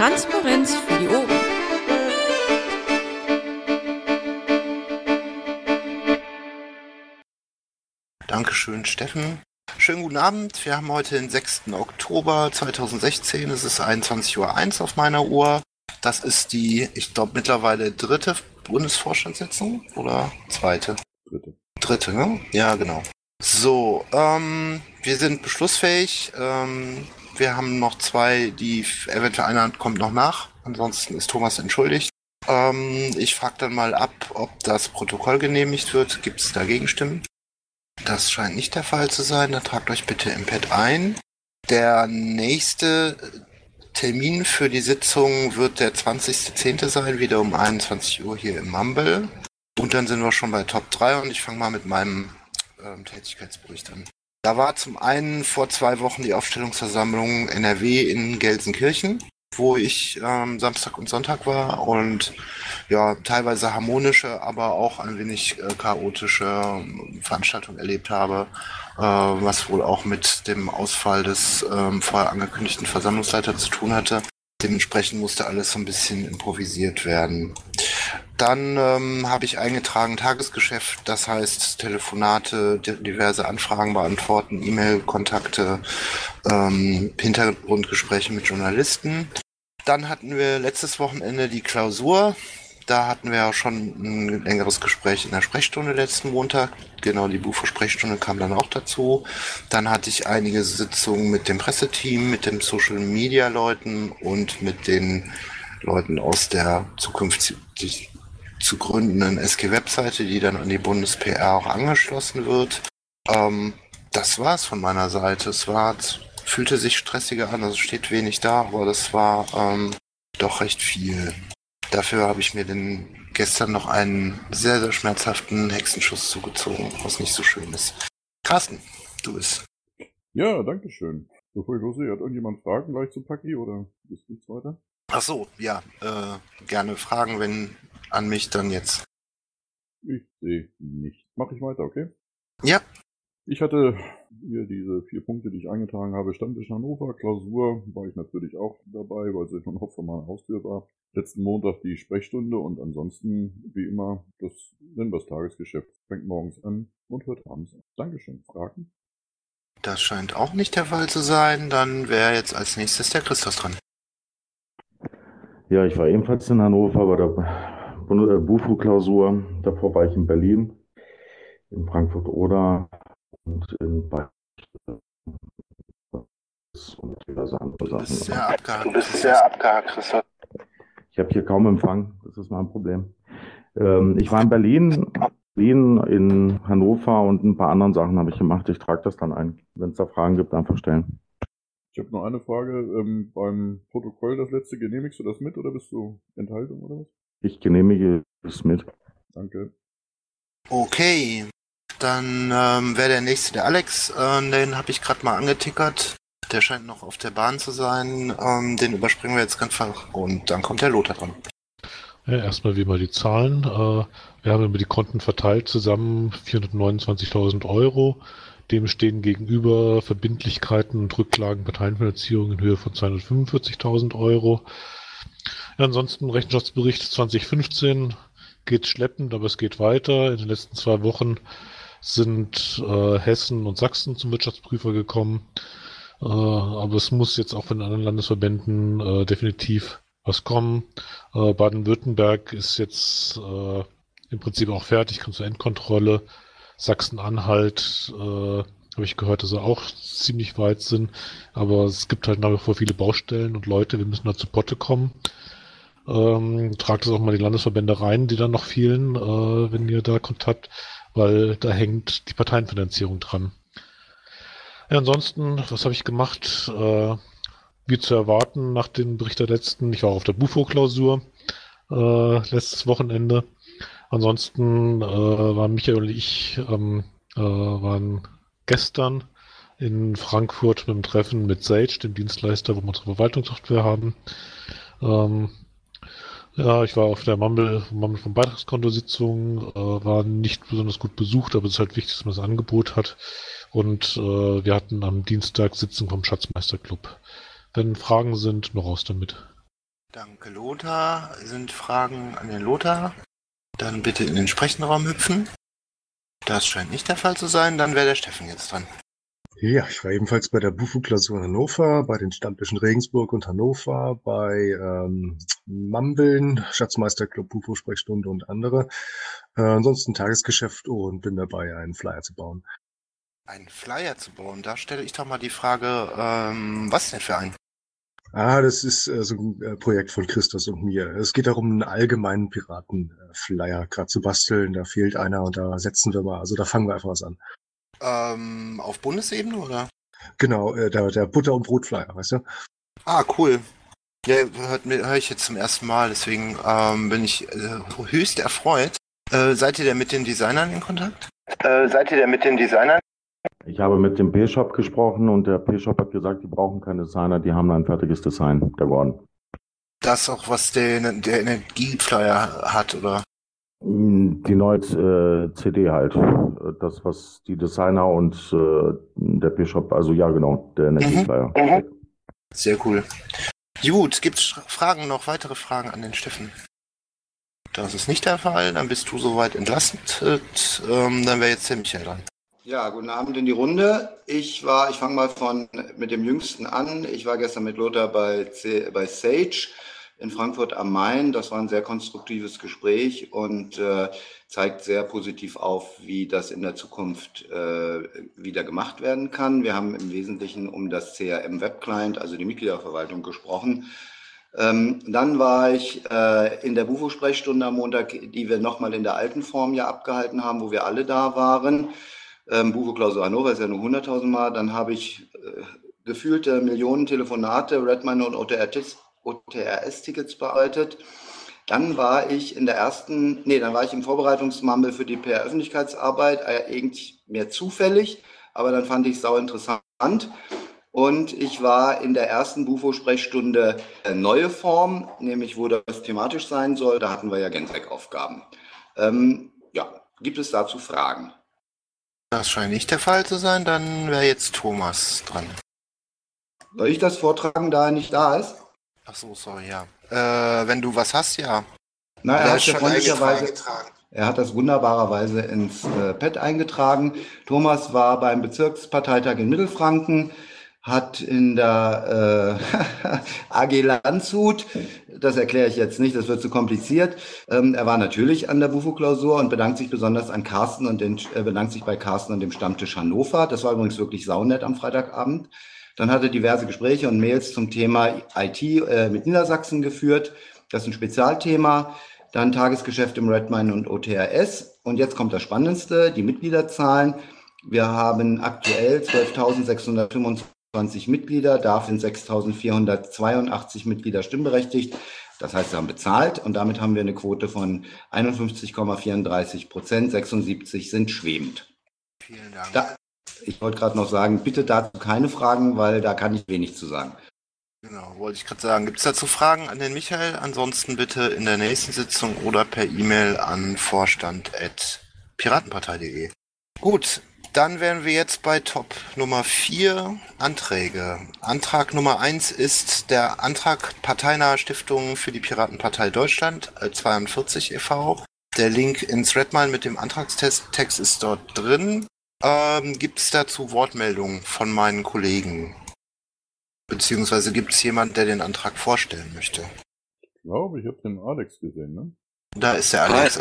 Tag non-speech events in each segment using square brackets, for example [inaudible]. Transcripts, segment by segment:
Transparenz für die Ohren. Dankeschön, Steffen. Schönen guten Abend. Wir haben heute den 6. Oktober 2016. Es ist 21.01 Uhr auf meiner Uhr. Das ist die, ich glaube, mittlerweile dritte Bundesvorstandssitzung oder zweite? Dritte. Dritte, ne? Ja, genau. So, ähm, wir sind beschlussfähig. Ähm, wir haben noch zwei, die eventuell einer kommt noch nach. Ansonsten ist Thomas entschuldigt. Ähm, ich frage dann mal ab, ob das Protokoll genehmigt wird. Gibt es dagegen Stimmen? Das scheint nicht der Fall zu sein. Dann tragt euch bitte im Pad ein. Der nächste Termin für die Sitzung wird der 20.10. sein, wieder um 21 Uhr hier im Mumble. Und dann sind wir schon bei Top 3 und ich fange mal mit meinem ähm, Tätigkeitsbericht an. Da war zum einen vor zwei Wochen die Aufstellungsversammlung NRW in Gelsenkirchen, wo ich ähm, Samstag und Sonntag war und ja, teilweise harmonische, aber auch ein wenig äh, chaotische ähm, Veranstaltungen erlebt habe, äh, was wohl auch mit dem Ausfall des ähm, vorher angekündigten Versammlungsleiters zu tun hatte. Dementsprechend musste alles so ein bisschen improvisiert werden. Dann ähm, habe ich eingetragen Tagesgeschäft, das heißt Telefonate, diverse Anfragen beantworten, E-Mail-Kontakte, ähm, Hintergrundgespräche mit Journalisten. Dann hatten wir letztes Wochenende die Klausur. Da hatten wir ja schon ein längeres Gespräch in der Sprechstunde letzten Montag. Genau, die Buchversprechstunde kam dann auch dazu. Dann hatte ich einige Sitzungen mit dem Presseteam, mit den Social Media Leuten und mit den Leuten aus der zukünftig zu gründenden SG-Webseite, die dann an die Bundes-PR auch angeschlossen wird. Ähm, das war's von meiner Seite. Es war, fühlte sich stressiger an, also steht wenig da, aber das war ähm, doch recht viel. Dafür habe ich mir denn gestern noch einen sehr, sehr schmerzhaften Hexenschuss zugezogen, was nicht so schön ist. Carsten, du bist. Ja, danke schön. Bevor ich losgehe, hat irgendjemand Fragen gleich zu Paki oder ist nichts weiter? Ach so, ja, äh, gerne Fragen, wenn an mich dann jetzt. Ich sehe nicht. Mach ich weiter, okay? Ja. Ich hatte hier diese vier Punkte, die ich eingetragen habe. Stammtisch Hannover, Klausur, war ich natürlich auch dabei, weil sie schon noch vor meiner Haustür war. Letzten Montag die Sprechstunde und ansonsten, wie immer, das nennen wir das Tagesgeschäft. Fängt morgens an und hört abends an. Dankeschön. Fragen? Das scheint auch nicht der Fall zu sein. Dann wäre jetzt als nächstes der Christus dran. Ja, ich war ebenfalls in Hannover bei der BUFO-Klausur. Davor war ich in Berlin, in Frankfurt-Oder und in Bayern. Und diverse andere Sachen. Du bist sehr abgehakt. Du bist sehr abgehakt, Christoph. Ich habe hier kaum Empfang, das ist mein Problem. Ähm, ich war in Berlin, Berlin, in Hannover und ein paar anderen Sachen habe ich gemacht. Ich trage das dann ein. Wenn es da Fragen gibt, einfach stellen. Ich habe noch eine Frage. Ähm, beim Protokoll, das letzte, genehmigst du das mit oder bist du Enthaltung oder was? Ich genehmige es mit. Danke. Okay, dann ähm, wäre der nächste der Alex. Äh, den habe ich gerade mal angetickert. Der scheint noch auf der Bahn zu sein. Ähm, den überspringen wir jetzt ganz einfach. Und dann kommt der Lothar dran. Ja, erstmal wie immer die Zahlen. Äh, wir haben über die Konten verteilt zusammen 429.000 Euro. Dem stehen gegenüber Verbindlichkeiten und Rücklagen Parteienfinanzierung in Höhe von 245.000 Euro. Ansonsten Rechenschaftsbericht 2015 geht schleppend, aber es geht weiter. In den letzten zwei Wochen sind äh, Hessen und Sachsen zum Wirtschaftsprüfer gekommen. Äh, aber es muss jetzt auch von den anderen Landesverbänden äh, definitiv was kommen. Äh, Baden-Württemberg ist jetzt äh, im Prinzip auch fertig, kommt zur Endkontrolle. Sachsen-Anhalt äh, habe ich gehört, dass sie auch ziemlich weit sind. Aber es gibt halt nach wie vor viele Baustellen und Leute, wir müssen da zu Potte kommen. Ähm, tragt das auch mal die Landesverbände rein, die dann noch fehlen, äh, wenn ihr da Kontakt, weil da hängt die Parteienfinanzierung dran. Ja, ansonsten, was habe ich gemacht? Äh, wie zu erwarten nach dem Bericht der letzten, ich war auf der Bufo-Klausur äh, letztes Wochenende. Ansonsten äh, waren Michael und ich ähm, äh, waren gestern in Frankfurt mit dem Treffen mit Sage, dem Dienstleister, wo wir unsere Verwaltungssoftware haben. Ähm, ja, ich war auf der Mumble von Beitragskonto-Sitzung, äh, war nicht besonders gut besucht, aber es ist halt wichtig, dass man das Angebot hat. Und äh, wir hatten am Dienstag Sitzung vom Schatzmeisterclub. Wenn Fragen sind, noch raus damit. Danke, Lothar. Sind Fragen an den Lothar? Dann bitte in den Sprechenraum hüpfen. Das scheint nicht der Fall zu sein. Dann wäre der Steffen jetzt dran. Ja, ich war ebenfalls bei der Bufo-Klausur Hannover, bei den Stammtischen Regensburg und Hannover, bei ähm, Mambeln, Schatzmeisterclub, Bufo-Sprechstunde und andere. Äh, ansonsten Tagesgeschäft und bin dabei, einen Flyer zu bauen. Einen Flyer zu bauen, da stelle ich doch mal die Frage, ähm, was denn für ein? Ah, das ist äh, so ein äh, Projekt von Christus und mir. Es geht darum, einen allgemeinen Piraten-Flyer gerade zu basteln. Da fehlt einer und da setzen wir mal, also da fangen wir einfach was an. Ähm, auf Bundesebene oder? Genau, äh, der, der Butter- und Brotflyer, weißt du? Ah, cool. Ja, hört höre ich jetzt zum ersten Mal, deswegen ähm, bin ich äh, höchst erfreut. Äh, seid ihr denn mit den Designern in Kontakt? Äh, seid ihr denn mit den Designern? Ich habe mit dem P-Shop gesprochen und der P-Shop hat gesagt, die brauchen keinen Designer, die haben ein fertiges Design, der Gordon. Das auch, was der, der Energieflyer hat, oder? Die neue äh, CD halt. Das, was die Designer und äh, der P-Shop, also ja genau, der Energieflyer. Mhm. Sehr cool. Gut, gibt es Fragen, noch weitere Fragen an den Steffen? Das ist nicht der Fall, dann bist du soweit entlastet. Ähm, dann wäre jetzt der Michael dran. Ja, guten Abend in die Runde. Ich war, ich fange mal von mit dem Jüngsten an. Ich war gestern mit Lothar bei, C, bei Sage in Frankfurt am Main. Das war ein sehr konstruktives Gespräch und äh, zeigt sehr positiv auf, wie das in der Zukunft äh, wieder gemacht werden kann. Wir haben im Wesentlichen um das CRM Web Client, also die Mitgliederverwaltung, gesprochen. Ähm, dann war ich äh, in der Bufo-Sprechstunde am Montag, die wir nochmal in der alten Form ja abgehalten haben, wo wir alle da waren. Ähm, Bufo-Klausur Hannover ist ja nur 100.000 Mal. Dann habe ich äh, gefühlte Millionen Telefonate, Redmine und OTRS-Tickets bearbeitet. Dann war ich in der ersten, nee, dann war ich im Vorbereitungsmumble für die PR-Öffentlichkeitsarbeit, äh, irgendwie mehr zufällig, aber dann fand ich es sau interessant. Und ich war in der ersten Bufo-Sprechstunde äh, neue Form, nämlich wo das thematisch sein soll. Da hatten wir ja Genseck-Aufgaben. Ähm, ja, gibt es dazu Fragen? Das scheint nicht der Fall zu sein. Dann wäre jetzt Thomas dran. Soll ich das vortragen, da er nicht da ist? Ach so, sorry, ja. Äh, wenn du was hast, ja. Na, er hat, freundlicherweise, er hat das wunderbarerweise ins äh, Pad eingetragen. Thomas war beim Bezirksparteitag in Mittelfranken hat in der äh, [laughs] AG Landshut, das erkläre ich jetzt nicht, das wird zu kompliziert. Ähm, er war natürlich an der Bufo-Klausur und bedankt sich besonders an Carsten und den, äh, bedankt sich bei Carsten und dem Stammtisch Hannover. Das war übrigens wirklich saunett am Freitagabend. Dann hat er diverse Gespräche und Mails zum Thema IT äh, mit Niedersachsen geführt. Das ist ein Spezialthema. Dann Tagesgeschäft im Redmine und OTRS. Und jetzt kommt das Spannendste, die Mitgliederzahlen. Wir haben aktuell 12.625 20 Mitglieder, davon 6.482 Mitglieder stimmberechtigt. Das heißt, sie haben bezahlt und damit haben wir eine Quote von 51,34 Prozent. 76 sind schwebend. Vielen Dank. Da, ich wollte gerade noch sagen, bitte dazu keine Fragen, weil da kann ich wenig zu sagen. Genau, wollte ich gerade sagen. Gibt es dazu Fragen an den Michael? Ansonsten bitte in der nächsten Sitzung oder per E-Mail an vorstand.piratenpartei.de. Gut, dann wären wir jetzt bei Top Nummer 4, Anträge. Antrag Nummer 1 ist der Antrag Parteinahe Stiftung für die Piratenpartei Deutschland, 42 e.V. Der Link ins Redmine mit dem Antragstext ist dort drin. Ähm, gibt es dazu Wortmeldungen von meinen Kollegen? Beziehungsweise gibt es jemand, der den Antrag vorstellen möchte? Ich glaube, ich habe den Alex gesehen, ne? Da ist der Alex.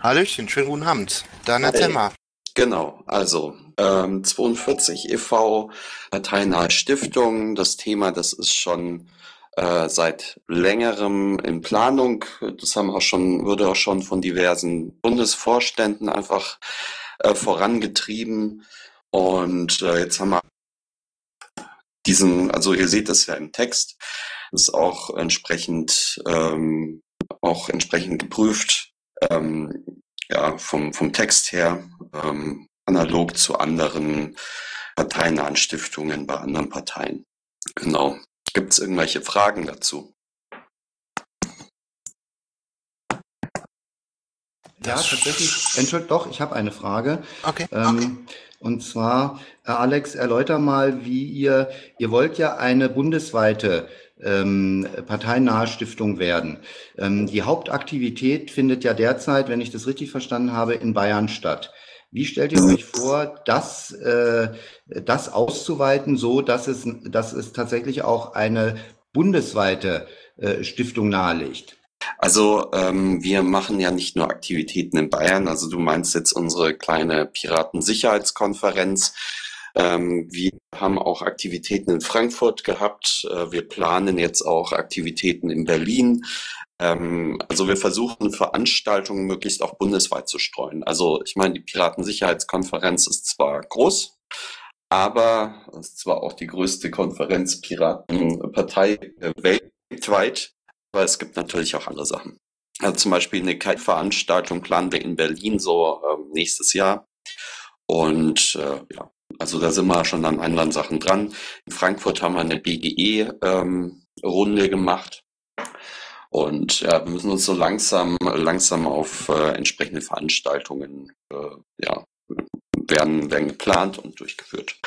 Hallöchen, schönen guten Abend. Dann erzähl mal. Genau, also ähm, 42 e.V., parteinahe Stiftung. Das Thema, das ist schon äh, seit längerem in Planung. Das haben auch schon, wurde auch schon von diversen Bundesvorständen einfach äh, vorangetrieben. Und äh, jetzt haben wir diesen, also ihr seht das ja im Text, ist auch entsprechend ähm, auch entsprechend geprüft. Ähm, ja, vom, vom Text her, ähm, analog zu anderen parteinahen Stiftungen bei anderen Parteien. Genau. Gibt es irgendwelche Fragen dazu? Ja, tatsächlich. Entschuldigung, doch, ich habe eine Frage. Okay. Ähm, okay. Und zwar, Alex, erläuter mal, wie ihr, ihr wollt ja eine bundesweite ähm, parteinahe Stiftung werden. Ähm, die Hauptaktivität findet ja derzeit, wenn ich das richtig verstanden habe, in Bayern statt. Wie stellt ihr euch vor, das, äh, das auszuweiten, so dass es, dass es tatsächlich auch eine bundesweite äh, Stiftung nahelegt? Also ähm, wir machen ja nicht nur Aktivitäten in Bayern, also du meinst jetzt unsere kleine Piratensicherheitskonferenz. Ähm, wir haben auch Aktivitäten in Frankfurt gehabt. Äh, wir planen jetzt auch Aktivitäten in Berlin. Ähm, also wir versuchen Veranstaltungen möglichst auch bundesweit zu streuen. Also ich meine, die Piratensicherheitskonferenz ist zwar groß, aber es ist zwar auch die größte Konferenz Piratenpartei äh, weltweit, aber es gibt natürlich auch andere Sachen. Also zum Beispiel eine Kite-Veranstaltung planen wir in Berlin so äh, nächstes Jahr. Und äh, ja, also da sind wir schon an anderen Sachen dran. In Frankfurt haben wir eine BGE-Runde ähm, gemacht. Und ja, wir müssen uns so langsam, langsam auf äh, entsprechende Veranstaltungen, äh, ja, werden, werden geplant und durchgeführt.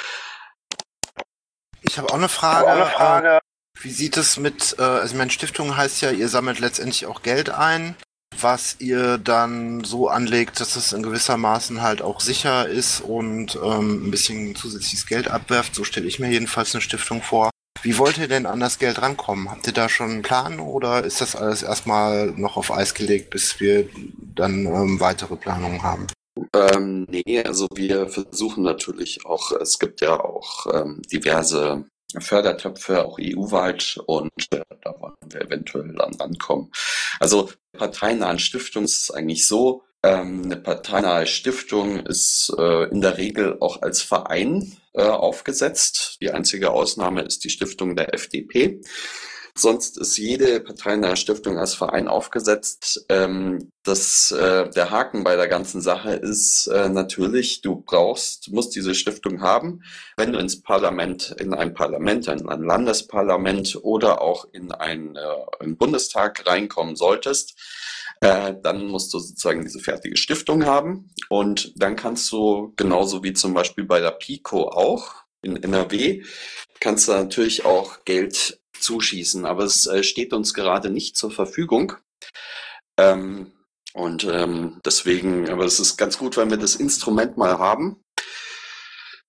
Ich habe auch eine Frage. Auch eine Frage. Wie sieht es mit, äh, also meine Stiftung heißt ja, ihr sammelt letztendlich auch Geld ein, was ihr dann so anlegt, dass es in gewisser Maßen halt auch sicher ist und ähm, ein bisschen zusätzliches Geld abwerft. So stelle ich mir jedenfalls eine Stiftung vor. Wie wollt ihr denn an das Geld rankommen? Habt ihr da schon einen Plan oder ist das alles erstmal noch auf Eis gelegt, bis wir dann ähm, weitere Planungen haben? Ähm, nee, also wir versuchen natürlich auch, es gibt ja auch ähm, diverse Fördertöpfe, auch EU-weit und äh, da wollen wir eventuell dann rankommen. Also parteinahen Stiftung ist eigentlich so, ähm, eine parteinahe Stiftung ist äh, in der Regel auch als Verein äh, aufgesetzt. Die einzige Ausnahme ist die Stiftung der FDP. Sonst ist jede parteinahe Stiftung als Verein aufgesetzt. Ähm, das, äh, der Haken bei der ganzen Sache ist äh, natürlich, du brauchst, musst diese Stiftung haben, wenn du ins Parlament, in ein Parlament, in ein Landesparlament oder auch in ein, äh, einen Bundestag reinkommen solltest. Äh, dann musst du sozusagen diese fertige Stiftung haben und dann kannst du genauso wie zum Beispiel bei der Pico auch in NRW kannst du natürlich auch Geld zuschießen, aber es äh, steht uns gerade nicht zur Verfügung. Ähm, und ähm, deswegen, aber es ist ganz gut, wenn wir das Instrument mal haben.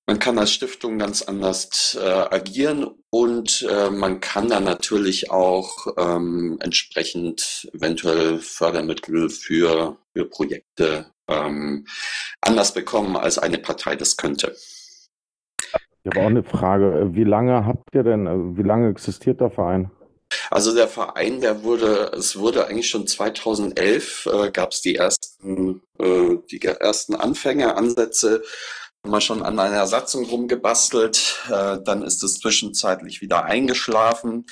Man kann als Stiftung ganz anders äh, agieren und äh, man kann dann natürlich auch ähm, entsprechend eventuell Fördermittel für, für Projekte ähm, anders bekommen, als eine Partei das könnte. Ich habe auch eine Frage. Wie lange habt ihr denn, äh, wie lange existiert der Verein? Also der Verein, der wurde, es wurde eigentlich schon 2011, äh, gab es die ersten, äh, die ersten Anfänge, Ansätze, haben wir schon an einer Satzung rumgebastelt, äh, dann ist es zwischenzeitlich wieder eingeschlafen,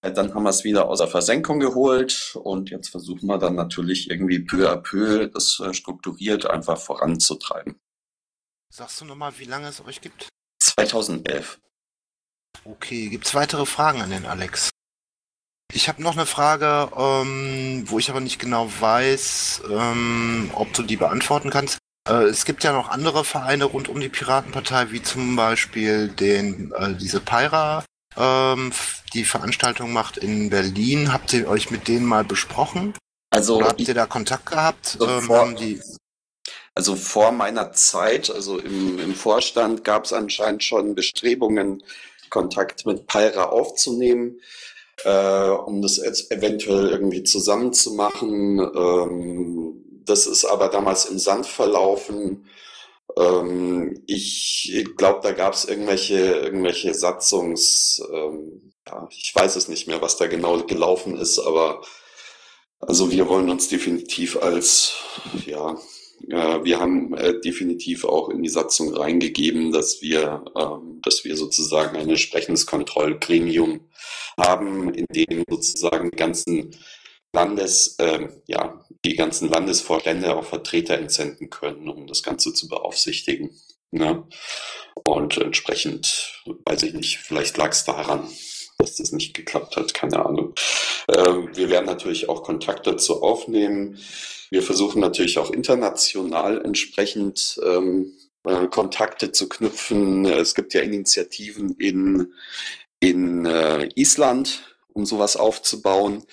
äh, dann haben wir es wieder aus der Versenkung geholt und jetzt versuchen wir dann natürlich irgendwie peu à peu das äh, strukturiert einfach voranzutreiben. Sagst du nochmal, wie lange es euch gibt? 2011. Okay, gibt es weitere Fragen an den Alex? Ich habe noch eine Frage, ähm, wo ich aber nicht genau weiß, ähm, ob du die beantworten kannst. Äh, es gibt ja noch andere Vereine rund um die Piratenpartei, wie zum Beispiel den, äh, diese Pyra, ähm, die Veranstaltung macht in Berlin. Habt ihr euch mit denen mal besprochen? Also Oder habt ihr da Kontakt gehabt? So ähm, haben die also vor meiner Zeit, also im, im Vorstand, gab es anscheinend schon Bestrebungen, Kontakt mit Pyra aufzunehmen, äh, um das eventuell irgendwie zusammenzumachen. Ähm, das ist aber damals im Sand verlaufen. Ähm, ich glaube, da gab es irgendwelche, irgendwelche Satzungs, ähm, ja, ich weiß es nicht mehr, was da genau gelaufen ist, aber also wir wollen uns definitiv als ja, wir haben äh, definitiv auch in die Satzung reingegeben, dass wir, ähm, dass wir sozusagen ein entsprechendes Kontrollgremium haben, in dem sozusagen die ganzen Landes, äh, ja, die ganzen Landesvorstände auch Vertreter entsenden können, um das Ganze zu beaufsichtigen. Ne? Und entsprechend, weiß ich nicht, vielleicht lag es daran, dass das nicht geklappt hat, keine Ahnung. Äh, wir werden natürlich auch Kontakt dazu aufnehmen. Wir versuchen natürlich auch international entsprechend ähm, äh, Kontakte zu knüpfen. Es gibt ja Initiativen in, in äh, Island, um sowas aufzubauen.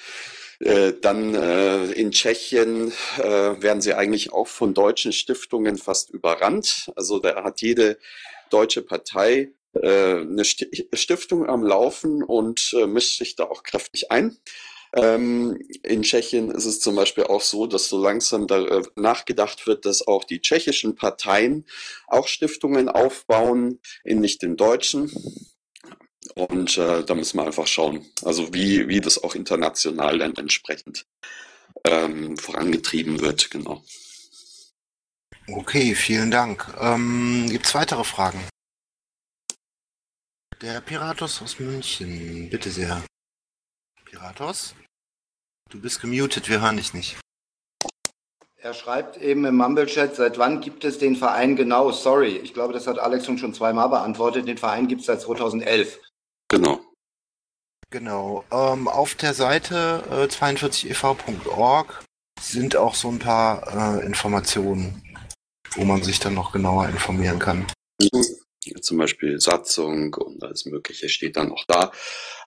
Äh, dann äh, in Tschechien äh, werden sie eigentlich auch von deutschen Stiftungen fast überrannt. Also da hat jede deutsche Partei eine Stiftung am Laufen und äh, mischt sich da auch kräftig ein. Ähm, in Tschechien ist es zum Beispiel auch so, dass so langsam da äh, nachgedacht wird, dass auch die tschechischen Parteien auch Stiftungen aufbauen, in nicht den deutschen. Und äh, da müssen wir einfach schauen, also wie, wie das auch international dann entsprechend ähm, vorangetrieben wird, genau. Okay, vielen Dank. Ähm, Gibt es weitere Fragen? Der Piratus aus München, bitte sehr. Piratus? Du bist gemutet, wir hören dich nicht. Er schreibt eben im Mumble-Chat, seit wann gibt es den Verein genau? Sorry, ich glaube, das hat Alex schon zweimal beantwortet. Den Verein gibt es seit 2011. Genau. Genau. Ähm, auf der Seite äh, 42ev.org sind auch so ein paar äh, Informationen, wo man sich dann noch genauer informieren kann. Zum Beispiel Satzung und alles Mögliche steht dann noch da.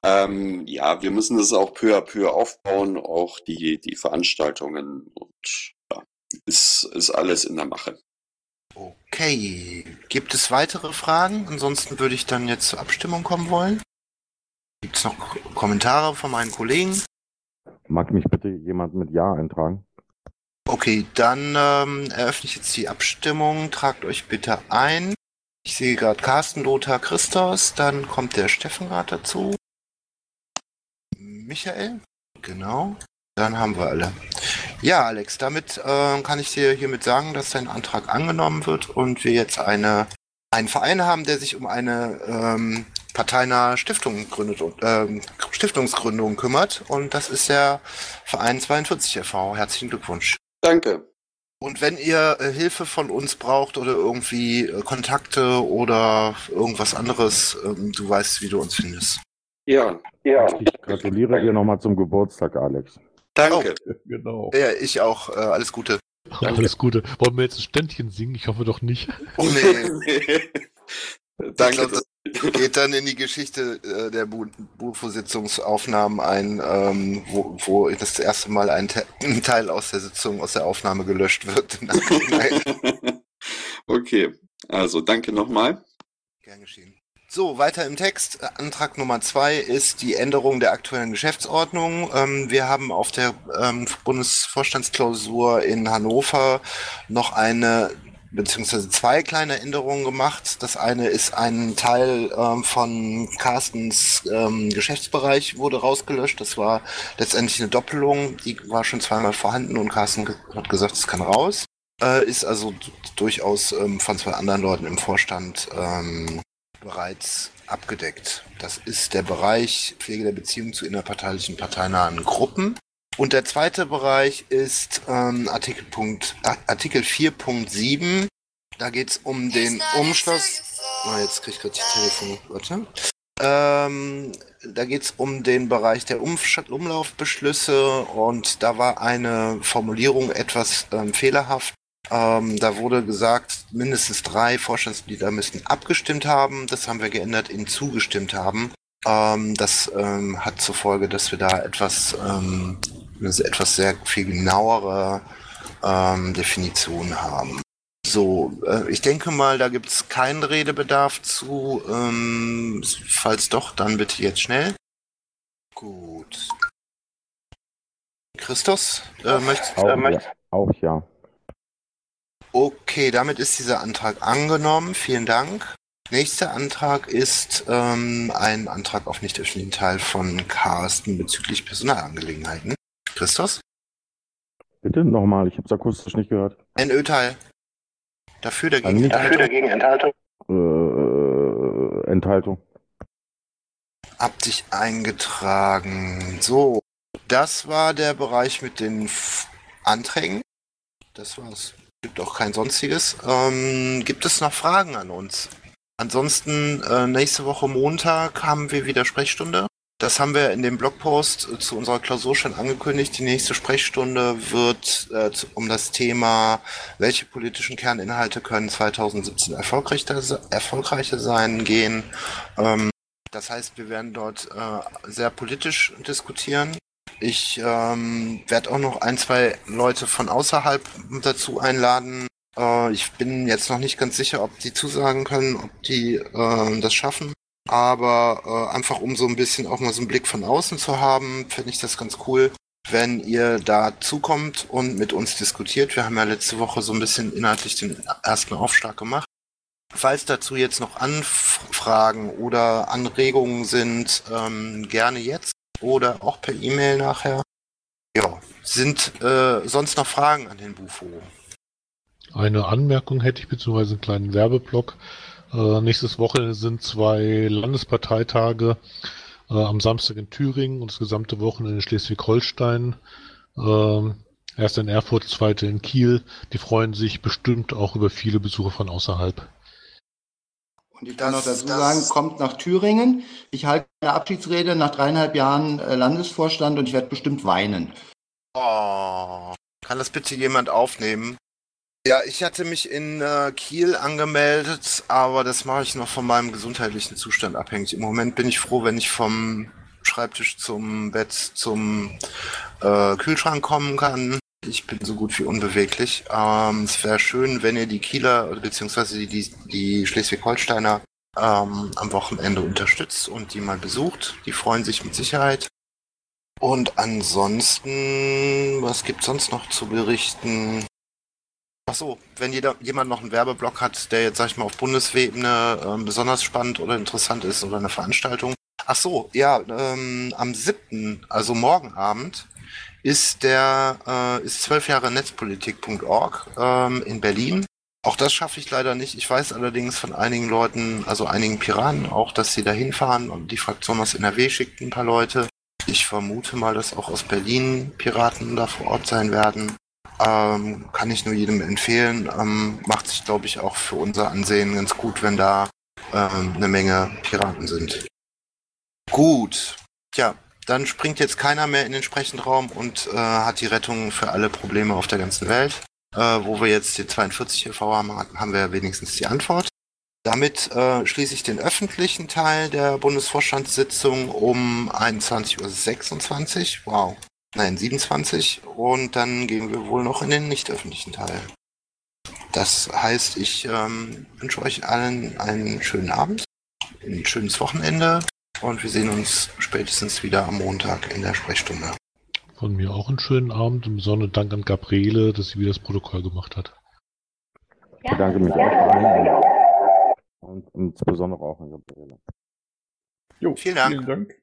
Ähm, ja, wir müssen das auch peu à peu aufbauen, auch die, die Veranstaltungen und ja, ist, ist alles in der Mache. Okay. Gibt es weitere Fragen? Ansonsten würde ich dann jetzt zur Abstimmung kommen wollen. Gibt es noch Kommentare von meinen Kollegen? Mag mich bitte jemand mit Ja eintragen? Okay, dann ähm, eröffne ich jetzt die Abstimmung. Tragt euch bitte ein. Ich sehe gerade Carsten, Lothar, Christos. Dann kommt der Steffenrad dazu. Michael? Genau. Dann haben wir alle. Ja, Alex, damit äh, kann ich dir hiermit sagen, dass dein Antrag angenommen wird und wir jetzt eine, einen Verein haben, der sich um eine ähm, parteinahe Stiftung gründet ähm, Stiftungsgründung kümmert. Und das ist der Verein 42 e.V. Herzlichen Glückwunsch. Danke. Und wenn ihr äh, Hilfe von uns braucht oder irgendwie äh, Kontakte oder irgendwas anderes, ähm, du weißt, wie du uns findest. Ja, ja. Ich gratuliere dir nochmal zum Geburtstag, Alex. Danke. [laughs] Genau. Ja, ich auch. Äh, alles Gute. Alles Gute. Wollen wir jetzt ein Ständchen singen? Ich hoffe doch nicht. Oh nee. [laughs] [laughs] Danke. Glaub, das geht dann in die Geschichte äh, der Bu- Bufo-Sitzungsaufnahmen ein, ähm, wo, wo das erste Mal ein, Te ein Teil aus der Sitzung, aus der Aufnahme gelöscht wird. [laughs] okay, also danke nochmal. Gern geschehen. So, weiter im Text. Antrag Nummer zwei ist die Änderung der aktuellen Geschäftsordnung. Ähm, wir haben auf der ähm, Bundesvorstandsklausur in Hannover noch eine beziehungsweise zwei kleine Änderungen gemacht. Das eine ist ein Teil ähm, von Carstens ähm, Geschäftsbereich wurde rausgelöscht. Das war letztendlich eine Doppelung. Die war schon zweimal vorhanden und Carsten hat gesagt, es kann raus. Äh, ist also durchaus ähm, von zwei anderen Leuten im Vorstand ähm, bereits abgedeckt. Das ist der Bereich Pflege der Beziehung zu innerparteilichen parteinahen Gruppen. Und der zweite Bereich ist ähm, Artikel, Punkt, Ar- Artikel 4.7. Da geht es um den Umschluss. Oh, jetzt krieg ich gerade die Telefon. Warte. Ähm, da geht es um den Bereich der Umsch Umlaufbeschlüsse und da war eine Formulierung etwas ähm, fehlerhaft. Ähm, da wurde gesagt, mindestens drei Vorstandsmitglieder müssten abgestimmt haben. Das haben wir geändert in zugestimmt haben. Ähm, das ähm, hat zur Folge, dass wir da etwas, eine etwas sehr viel genauere ähm, Definition haben. So, äh, ich denke mal, da gibt es keinen Redebedarf zu. Ähm, falls doch, dann bitte jetzt schnell. Gut. Christos, äh, möchtest, Auch, äh, ja. möchtest Auch ja. Okay, damit ist dieser Antrag angenommen. Vielen Dank. Nächster Antrag ist ähm, ein Antrag auf nicht öffentlichen Teil von Carsten bezüglich Personalangelegenheiten. Christos? Bitte nochmal, ich habe es akustisch nicht gehört. Ein Ö-Teil. Dafür dagegen. Enthaltung. dagegen Enthaltung. Äh, Enthaltung. Habt sich eingetragen. So, das war der Bereich mit den F Anträgen. Das war's. Gibt auch kein sonstiges. Ähm, gibt es noch Fragen an uns? Ansonsten äh, nächste Woche Montag haben wir wieder Sprechstunde. Das haben wir in dem Blogpost zu unserer Klausur schon angekündigt. Die nächste Sprechstunde wird äh, um das Thema, welche politischen Kerninhalte können 2017 erfolgreicher, erfolgreicher sein, gehen. Ähm, Das heißt, wir werden dort äh, sehr politisch diskutieren. Ich ähm, werde auch noch ein, zwei Leute von außerhalb dazu einladen. Äh, ich bin jetzt noch nicht ganz sicher, ob die zusagen können, ob die äh, das schaffen. Aber äh, einfach um so ein bisschen auch mal so einen Blick von außen zu haben, finde ich das ganz cool, wenn ihr da zukommt und mit uns diskutiert. Wir haben ja letzte Woche so ein bisschen inhaltlich den ersten Aufschlag gemacht. Falls dazu jetzt noch Anfragen oder Anregungen sind, ähm, gerne jetzt oder auch per E-Mail nachher. Ja, sind äh, sonst noch Fragen an den Bufo? Eine Anmerkung hätte ich, beziehungsweise einen kleinen Werbeblock. Äh, nächstes Wochenende sind zwei Landesparteitage äh, am Samstag in Thüringen und das gesamte Wochenende in Schleswig-Holstein. Ähm, erst in Erfurt, zweite in Kiel. Die freuen sich bestimmt auch über viele Besucher von außerhalb. Und ich kann noch dazu sagen, kommt nach Thüringen. Ich halte eine Abschiedsrede nach dreieinhalb Jahren äh, Landesvorstand und ich werde bestimmt weinen. Oh, kann das bitte jemand aufnehmen? Ja, ich hatte mich in äh, Kiel angemeldet, aber das mache ich noch von meinem gesundheitlichen Zustand abhängig. Im Moment bin ich froh, wenn ich vom Schreibtisch zum Bett zum äh, Kühlschrank kommen kann. Ich bin so gut wie unbeweglich. Ähm, es wäre schön, wenn ihr die Kieler bzw. die, die, die Schleswig-Holsteiner ähm, am Wochenende unterstützt und die mal besucht. Die freuen sich mit Sicherheit. Und ansonsten, was gibt sonst noch zu berichten? Ach so, wenn jeder, jemand noch einen Werbeblock hat, der jetzt, sag ich mal, auf Bundesebene ähm, besonders spannend oder interessant ist oder eine Veranstaltung. Ach so, ja, ähm, am 7., also morgen Abend, ist der, äh, ist 12 Jahre Netzpolitik.org ähm, in Berlin. Auch das schaffe ich leider nicht. Ich weiß allerdings von einigen Leuten, also einigen Piraten auch, dass sie da hinfahren und die Fraktion aus NRW schickt ein paar Leute. Ich vermute mal, dass auch aus Berlin Piraten da vor Ort sein werden. Ähm, kann ich nur jedem empfehlen. Ähm, macht sich, glaube ich, auch für unser Ansehen ganz gut, wenn da ähm, eine Menge Piraten sind. Gut. Tja, dann springt jetzt keiner mehr in den Sprechenraum und äh, hat die Rettung für alle Probleme auf der ganzen Welt. Äh, wo wir jetzt die 42 EV haben, haben wir wenigstens die Antwort. Damit äh, schließe ich den öffentlichen Teil der Bundesvorstandssitzung um 21.26 Uhr. Wow, Nein, 27 und dann gehen wir wohl noch in den nicht öffentlichen Teil. Das heißt, ich ähm, wünsche euch allen einen schönen Abend, ein schönes Wochenende und wir sehen uns spätestens wieder am Montag in der Sprechstunde. Von mir auch einen schönen Abend und besonderen Dank an Gabriele, dass sie wieder das Protokoll gemacht hat. Ich bedanke mich auch und insbesondere auch an Gabriele. Jo, vielen Dank. Vielen Dank.